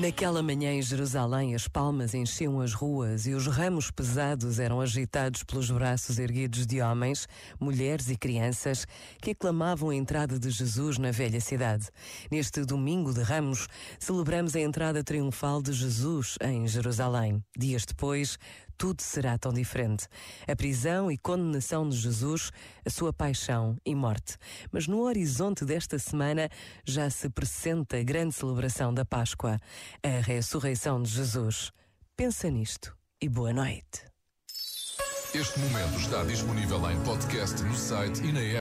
Naquela manhã em Jerusalém, as palmas enchiam as ruas e os ramos pesados eram agitados pelos braços erguidos de homens, mulheres e crianças que aclamavam a entrada de Jesus na velha cidade. Neste domingo de Ramos, celebramos a entrada triunfal de Jesus em Jerusalém. Dias depois, tudo será tão diferente. A prisão e condenação de Jesus, a sua paixão e morte. Mas no horizonte desta semana já se presenta a grande celebração da Páscoa, a ressurreição de Jesus. Pensa nisto e boa noite. Este momento está disponível em podcast no site e na app.